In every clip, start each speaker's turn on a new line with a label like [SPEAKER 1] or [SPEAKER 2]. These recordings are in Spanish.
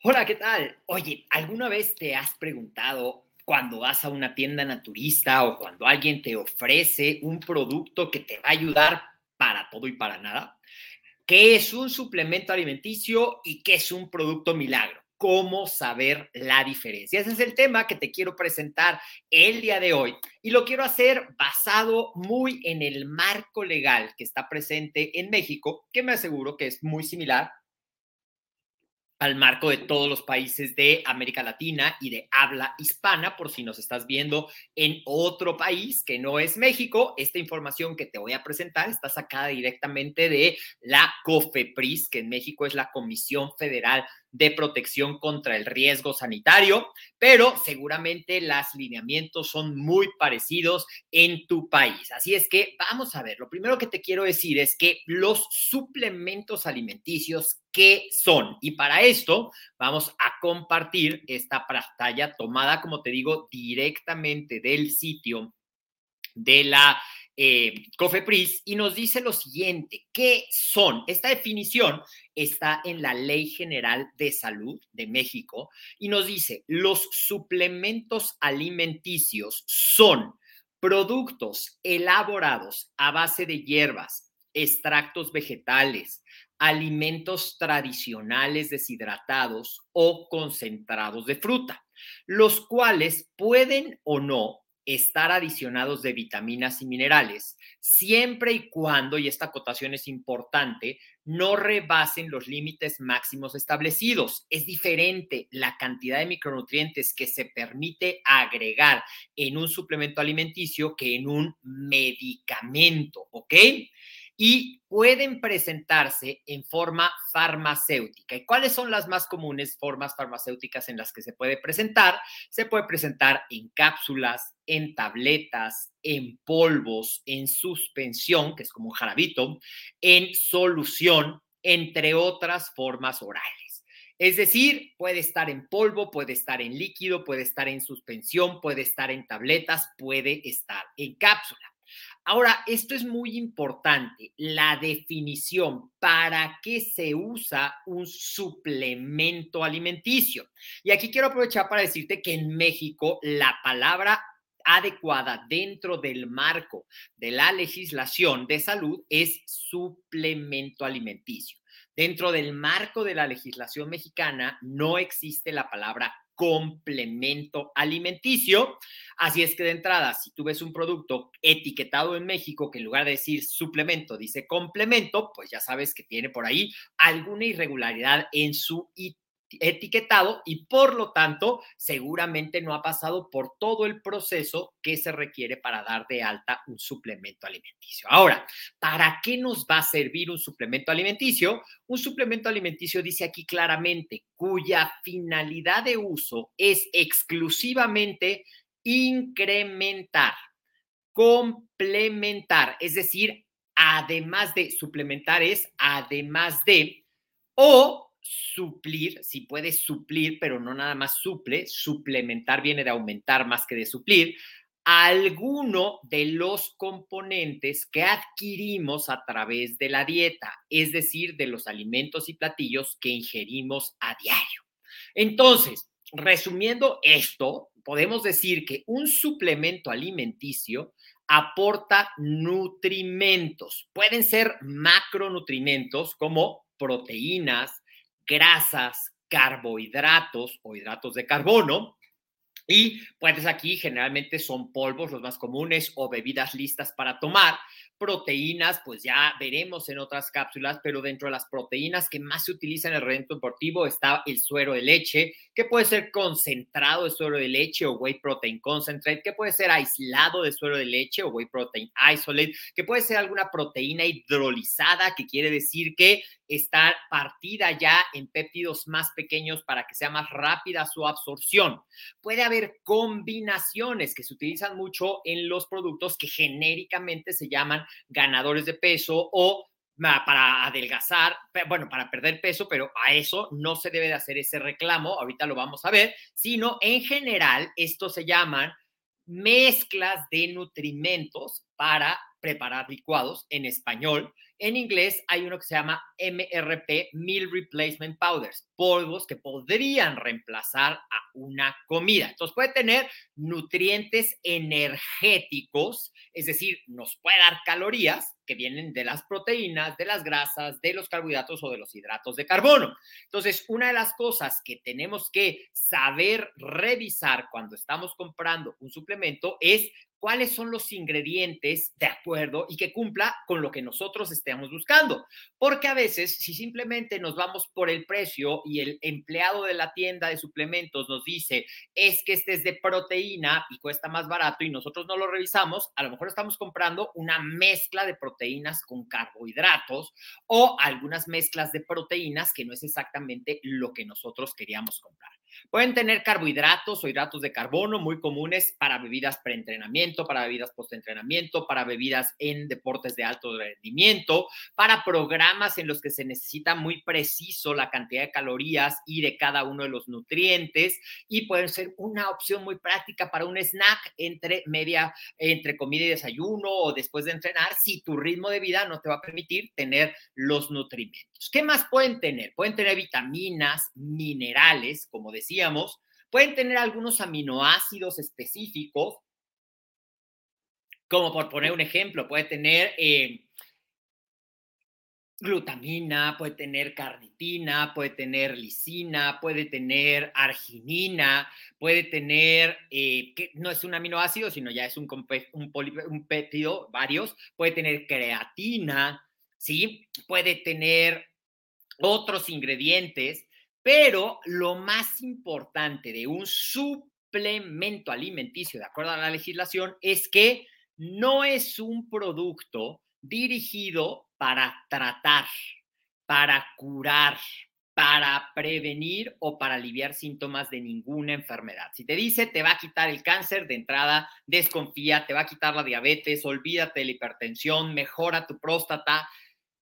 [SPEAKER 1] Hola, ¿qué tal? Oye, ¿alguna vez te has preguntado cuando vas a una tienda naturista o cuando alguien te ofrece un producto que te va a ayudar para todo y para nada? ¿Qué es un suplemento alimenticio y qué es un producto milagro? ¿Cómo saber la diferencia? Ese es el tema que te quiero presentar el día de hoy y lo quiero hacer basado muy en el marco legal que está presente en México, que me aseguro que es muy similar al marco de todos los países de América Latina y de habla hispana, por si nos estás viendo en otro país que no es México. Esta información que te voy a presentar está sacada directamente de la COFEPRIS, que en México es la Comisión Federal de protección contra el riesgo sanitario, pero seguramente los lineamientos son muy parecidos en tu país. Así es que vamos a ver, lo primero que te quiero decir es que los suplementos alimenticios, ¿qué son? Y para esto vamos a compartir esta pantalla tomada, como te digo, directamente del sitio de la eh, COFEPRIS y nos dice lo siguiente, ¿qué son? Esta definición está en la Ley General de Salud de México y nos dice, los suplementos alimenticios son productos elaborados a base de hierbas, extractos vegetales, alimentos tradicionales deshidratados o concentrados de fruta, los cuales pueden o no estar adicionados de vitaminas y minerales, siempre y cuando, y esta acotación es importante, no rebasen los límites máximos establecidos. Es diferente la cantidad de micronutrientes que se permite agregar en un suplemento alimenticio que en un medicamento, ¿ok? y pueden presentarse en forma farmacéutica. ¿Y cuáles son las más comunes formas farmacéuticas en las que se puede presentar? Se puede presentar en cápsulas, en tabletas, en polvos, en suspensión, que es como un jarabito, en solución, entre otras formas orales. Es decir, puede estar en polvo, puede estar en líquido, puede estar en suspensión, puede estar en tabletas, puede estar en cápsula. Ahora, esto es muy importante, la definición, ¿para qué se usa un suplemento alimenticio? Y aquí quiero aprovechar para decirte que en México la palabra adecuada dentro del marco de la legislación de salud es suplemento alimenticio. Dentro del marco de la legislación mexicana no existe la palabra complemento alimenticio. Así es que de entrada, si tú ves un producto etiquetado en México que en lugar de decir suplemento dice complemento, pues ya sabes que tiene por ahí alguna irregularidad en su etiquetado y por lo tanto seguramente no ha pasado por todo el proceso que se requiere para dar de alta un suplemento alimenticio. Ahora, ¿para qué nos va a servir un suplemento alimenticio? Un suplemento alimenticio dice aquí claramente cuya finalidad de uso es exclusivamente incrementar, complementar, es decir, además de suplementar es además de o suplir, si puede suplir, pero no nada más suple, suplementar viene de aumentar más que de suplir, alguno de los componentes que adquirimos a través de la dieta, es decir, de los alimentos y platillos que ingerimos a diario. Entonces, resumiendo esto, podemos decir que un suplemento alimenticio aporta nutrimentos. Pueden ser macronutrimentos como proteínas, grasas, carbohidratos o hidratos de carbono. Y pues aquí generalmente son polvos los más comunes o bebidas listas para tomar, proteínas, pues ya veremos en otras cápsulas, pero dentro de las proteínas que más se utilizan en el rendimiento deportivo está el suero de leche, que puede ser concentrado de suero de leche o whey protein concentrate, que puede ser aislado de suero de leche o whey protein isolate, que puede ser alguna proteína hidrolizada, que quiere decir que está partida ya en péptidos más pequeños para que sea más rápida su absorción. Puede haber combinaciones que se utilizan mucho en los productos que genéricamente se llaman ganadores de peso o para adelgazar, bueno, para perder peso, pero a eso no se debe de hacer ese reclamo, ahorita lo vamos a ver, sino en general, esto se llaman mezclas de nutrimentos para preparar licuados en español. En inglés hay uno que se llama MRP, Meal Replacement Powders, polvos que podrían reemplazar a una comida. Entonces puede tener nutrientes energéticos, es decir, nos puede dar calorías que vienen de las proteínas, de las grasas, de los carbohidratos o de los hidratos de carbono. Entonces, una de las cosas que tenemos que saber revisar cuando estamos comprando un suplemento es cuáles son los ingredientes de acuerdo y que cumpla con lo que nosotros estemos buscando. Porque a veces, si simplemente nos vamos por el precio y el empleado de la tienda de suplementos nos dice, es que este es de proteína y cuesta más barato y nosotros no lo revisamos, a lo mejor estamos comprando una mezcla de proteínas con carbohidratos o algunas mezclas de proteínas que no es exactamente lo que nosotros queríamos comprar. Pueden tener carbohidratos o hidratos de carbono muy comunes para bebidas preentrenamiento, para bebidas postentrenamiento, para bebidas en deportes de alto rendimiento, para programas en los que se necesita muy preciso la cantidad de calorías y de cada uno de los nutrientes y pueden ser una opción muy práctica para un snack entre media, entre comida y desayuno o después de entrenar si tu ritmo de vida no te va a permitir tener los nutrimentos. ¿Qué más pueden tener? Pueden tener vitaminas, minerales, como pueden tener algunos aminoácidos específicos, como por poner un ejemplo, puede tener eh, glutamina, puede tener carnitina, puede tener lisina, puede tener arginina, puede tener, eh, que no es un aminoácido, sino ya es un, un, un varios, puede tener creatina, ¿sí? Puede tener otros ingredientes pero lo más importante de un suplemento alimenticio, de acuerdo a la legislación, es que no es un producto dirigido para tratar, para curar, para prevenir o para aliviar síntomas de ninguna enfermedad. Si te dice te va a quitar el cáncer, de entrada desconfía, te va a quitar la diabetes, olvídate de la hipertensión, mejora tu próstata,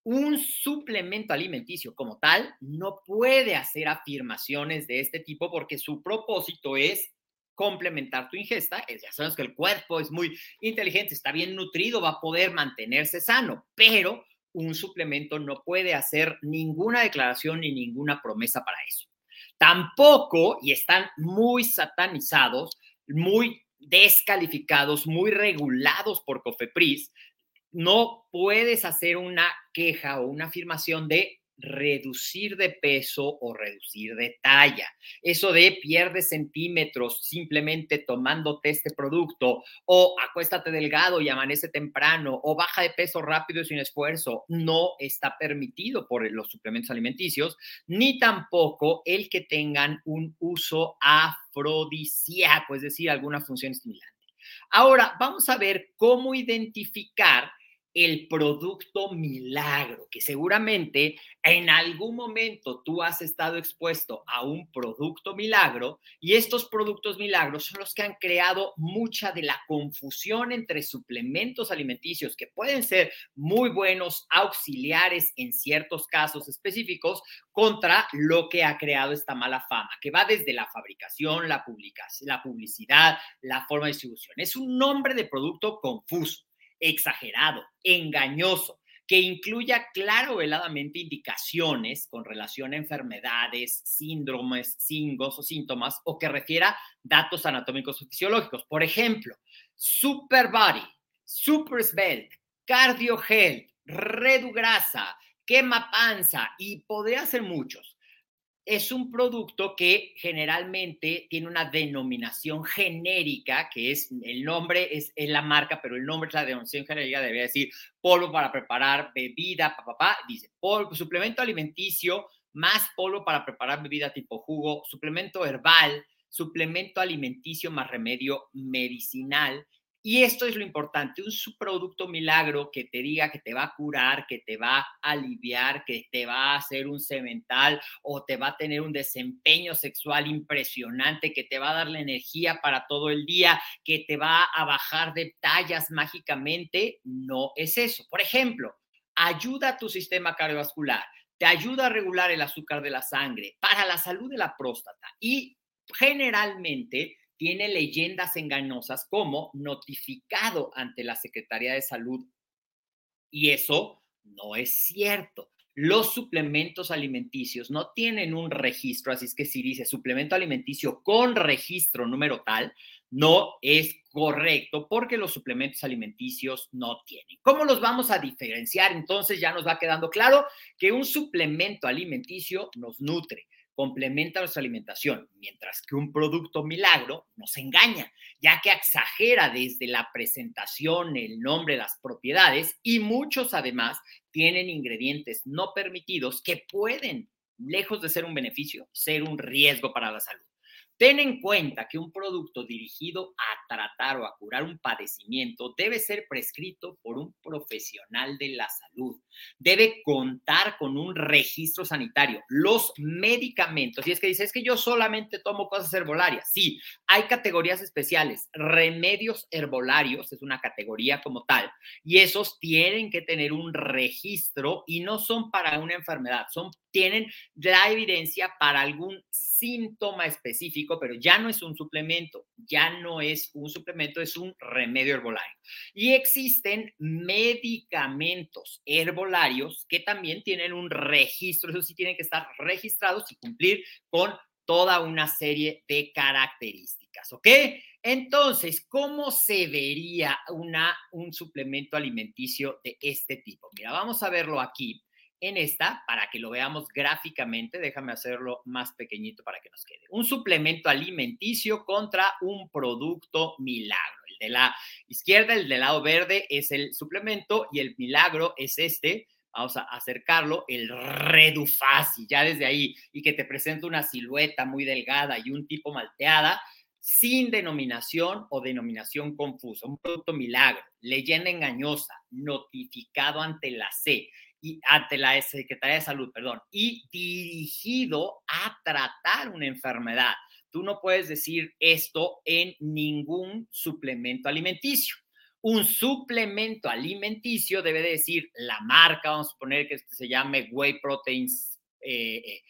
[SPEAKER 1] un suplemento alimenticio como tal no puede hacer afirmaciones de este tipo porque su propósito es complementar tu ingesta. Ya sabemos que el cuerpo es muy inteligente, está bien nutrido, va a poder mantenerse sano, pero un suplemento no puede hacer ninguna declaración ni ninguna promesa para eso. Tampoco, y están muy satanizados, muy descalificados, muy regulados por COFEPRIS, no puedes hacer una queja o una afirmación de reducir de peso o reducir de talla. Eso de pierde centímetros simplemente tomándote este producto o acuéstate delgado y amanece temprano o baja de peso rápido y sin esfuerzo, no está permitido por los suplementos alimenticios, ni tampoco el que tengan un uso afrodisíaco, es decir, alguna función estimulante. Ahora, vamos a ver cómo identificar el producto milagro, que seguramente en algún momento tú has estado expuesto a un producto milagro y estos productos milagros son los que han creado mucha de la confusión entre suplementos alimenticios que pueden ser muy buenos, auxiliares en ciertos casos específicos, contra lo que ha creado esta mala fama, que va desde la fabricación, la, publicación, la publicidad, la forma de distribución. Es un nombre de producto confuso exagerado, engañoso, que incluya claro veladamente indicaciones con relación a enfermedades, síndromes, singos o síntomas, o que refiera datos anatómicos o fisiológicos. Por ejemplo, Super Body, Super Svelte, Cardio Health, Redu Grasa, Quema Panza, y podría ser muchos es un producto que generalmente tiene una denominación genérica, que es el nombre, es, la marca, pero el nombre es la denominación genérica, debería decir polvo para preparar bebida, papá, dice polvo, suplemento alimenticio, más polvo para preparar bebida tipo jugo, suplemento herbal, suplemento alimenticio más remedio medicinal, y esto es lo importante, un subproducto milagro que te diga que te va a curar, que te va a aliviar, que te va a hacer un cemental o te va a tener un desempeño sexual impresionante, que te va a dar la energía para todo el día, que te va a bajar de tallas mágicamente, no es eso. Por ejemplo, ayuda a tu sistema cardiovascular, te ayuda a regular el azúcar de la sangre, para la salud de la próstata y generalmente tiene leyendas engañosas como notificado ante la Secretaría de Salud. Y eso no es cierto. Los suplementos alimenticios no tienen un registro, así es que si dice suplemento alimenticio con registro número tal, no es correcto porque los suplementos alimenticios no tienen. ¿Cómo los vamos a diferenciar? Entonces ya nos va quedando claro que un suplemento alimenticio nos nutre, complementa nuestra alimentación, mientras que un producto milagro nos engaña, ya que exagera desde la presentación, el nombre, las propiedades y muchos además tienen ingredientes no permitidos que pueden, lejos de ser un beneficio, ser un riesgo para la salud. Ten en cuenta que un producto dirigido a tratar o a curar un padecimiento debe ser prescrito por un profesional de la salud. Debe contar con un registro sanitario. Los medicamentos, y es que dice, es que yo solamente tomo cosas herbolarias. Sí, hay categorías especiales. Remedios herbolarios es una categoría como tal, y esos tienen que tener un registro y no son para una enfermedad, son tienen la evidencia para algún síntoma específico, pero ya no es un suplemento, ya no es un suplemento, es un remedio herbolario. Y existen medicamentos herbolarios que también tienen un registro, eso sí tienen que estar registrados y cumplir con toda una serie de características, ¿ok? Entonces, ¿cómo se vería una, un suplemento alimenticio de este tipo? Mira, vamos a verlo aquí en esta, para que lo veamos gráficamente, déjame hacerlo más pequeñito para que nos quede. Un suplemento alimenticio contra un producto milagro. El de la izquierda, el del lado verde es el suplemento y el milagro es este. Vamos a acercarlo, el Redufasi, ya desde ahí, y que te presenta una silueta muy delgada y un tipo malteada, sin denominación o denominación confusa, un producto milagro, leyenda engañosa, notificado ante la C, y ante la Secretaría de Salud, perdón, y dirigido a tratar una enfermedad. Tú no puedes decir esto en ningún suplemento alimenticio. Un suplemento alimenticio debe decir la marca, vamos a poner que este se llame Whey Proteins eh, eh,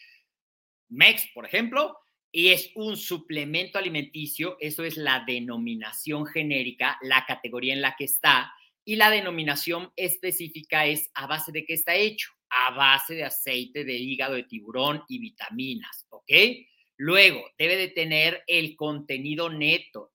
[SPEAKER 1] Mex, por ejemplo, y es un suplemento alimenticio, eso es la denominación genérica, la categoría en la que está, y la denominación específica es a base de qué está hecho, a base de aceite de hígado de tiburón y vitaminas, ¿ok? Luego, debe de tener el contenido neto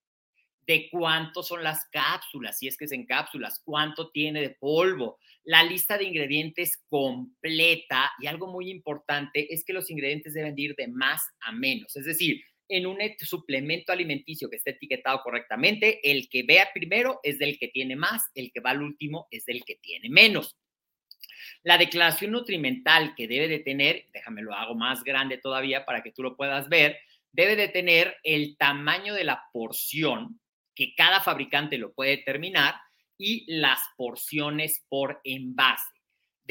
[SPEAKER 1] de cuánto son las cápsulas, si es que es en cápsulas, cuánto tiene de polvo, la lista de ingredientes completa y algo muy importante es que los ingredientes deben ir de más a menos, es decir, en un suplemento alimenticio que esté etiquetado correctamente, el que vea primero es del que tiene más, el que va al último es del que tiene menos. La declaración nutrimental que debe de tener, déjame lo hago más grande todavía para que tú lo puedas ver, debe de tener el tamaño de la porción, que cada fabricante lo puede determinar, y las porciones por envase.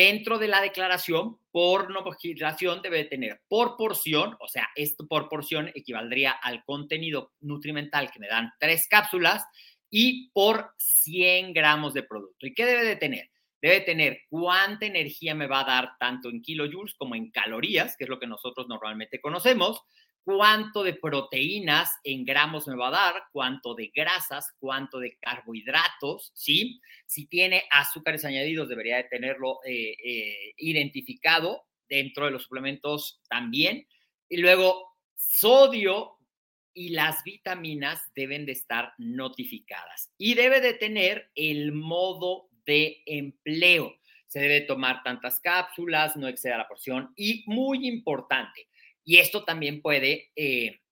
[SPEAKER 1] Dentro de la declaración, por nombración debe de tener por porción, o sea, esto por porción equivaldría al contenido nutrimental que me dan tres cápsulas y por 100 gramos de producto. ¿Y qué debe de tener? debe tener cuánta energía me va a dar tanto en kilojoules como en calorías, que es lo que nosotros normalmente conocemos, cuánto de proteínas en gramos me va a dar, cuánto de grasas, cuánto de carbohidratos, ¿sí? Si tiene azúcares añadidos, debería de tenerlo eh, eh, identificado dentro de los suplementos también. Y luego, sodio y las vitaminas deben de estar notificadas y debe de tener el modo de empleo. Se debe tomar tantas cápsulas, no exceda la porción y muy importante, y esto también puede eh,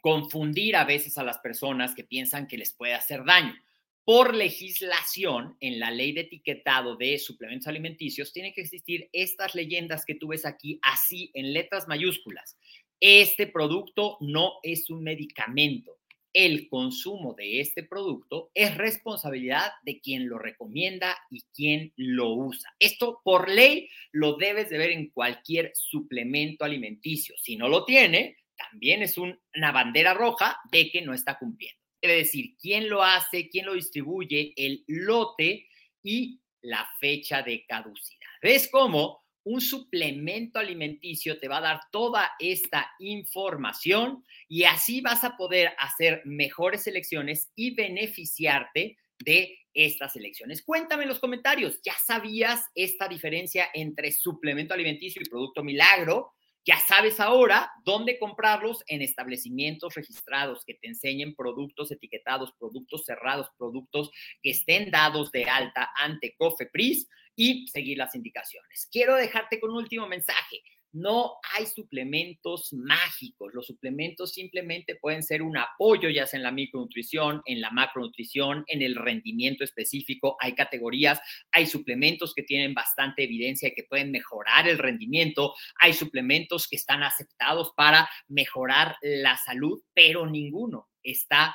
[SPEAKER 1] confundir a veces a las personas que piensan que les puede hacer daño. Por legislación, en la ley de etiquetado de suplementos alimenticios, tienen que existir estas leyendas que tú ves aquí, así en letras mayúsculas. Este producto no es un medicamento el consumo de este producto es responsabilidad de quien lo recomienda y quien lo usa. Esto por ley lo debes de ver en cualquier suplemento alimenticio. Si no lo tiene, también es una bandera roja de que no está cumpliendo. Debe decir quién lo hace, quién lo distribuye, el lote y la fecha de caducidad. ¿Ves cómo? Un suplemento alimenticio te va a dar toda esta información y así vas a poder hacer mejores elecciones y beneficiarte de estas elecciones. Cuéntame en los comentarios, ¿ya sabías esta diferencia entre suplemento alimenticio y producto milagro? Ya sabes ahora dónde comprarlos en establecimientos registrados que te enseñen productos etiquetados, productos cerrados, productos que estén dados de alta ante COFEPRIS y seguir las indicaciones. Quiero dejarte con un último mensaje. No hay suplementos mágicos. Los suplementos simplemente pueden ser un apoyo, ya sea en la micronutrición, en la macronutrición, en el rendimiento específico. Hay categorías, hay suplementos que tienen bastante evidencia que pueden mejorar el rendimiento. Hay suplementos que están aceptados para mejorar la salud, pero ninguno está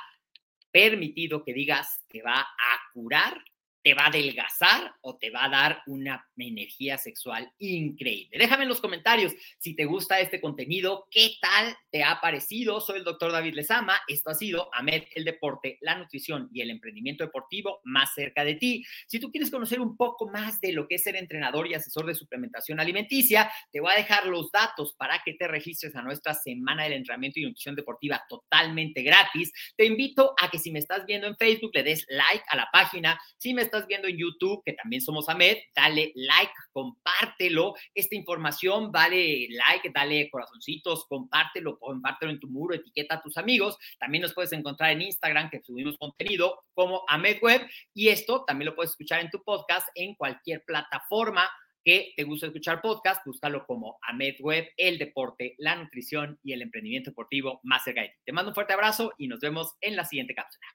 [SPEAKER 1] permitido que digas que va a curar te va a adelgazar o te va a dar una energía sexual increíble. Déjame en los comentarios si te gusta este contenido, qué tal te ha parecido. Soy el doctor David Lezama. Esto ha sido AMED, el deporte, la nutrición y el emprendimiento deportivo más cerca de ti. Si tú quieres conocer un poco más de lo que es ser entrenador y asesor de suplementación alimenticia, te voy a dejar los datos para que te registres a nuestra semana del entrenamiento y nutrición deportiva totalmente gratis. Te invito a que si me estás viendo en Facebook, le des like a la página. Si me estás viendo en YouTube, que también somos AMED, dale like, compártelo. Esta información vale like, dale corazoncitos, compártelo, compártelo en tu muro, etiqueta a tus amigos. También nos puedes encontrar en Instagram, que subimos contenido como AMED Web. Y esto también lo puedes escuchar en tu podcast en cualquier plataforma que te gusta escuchar podcast, búscalo como AMED Web, el deporte, la nutrición y el emprendimiento deportivo más cerca. Te mando un fuerte abrazo y nos vemos en la siguiente cápsula.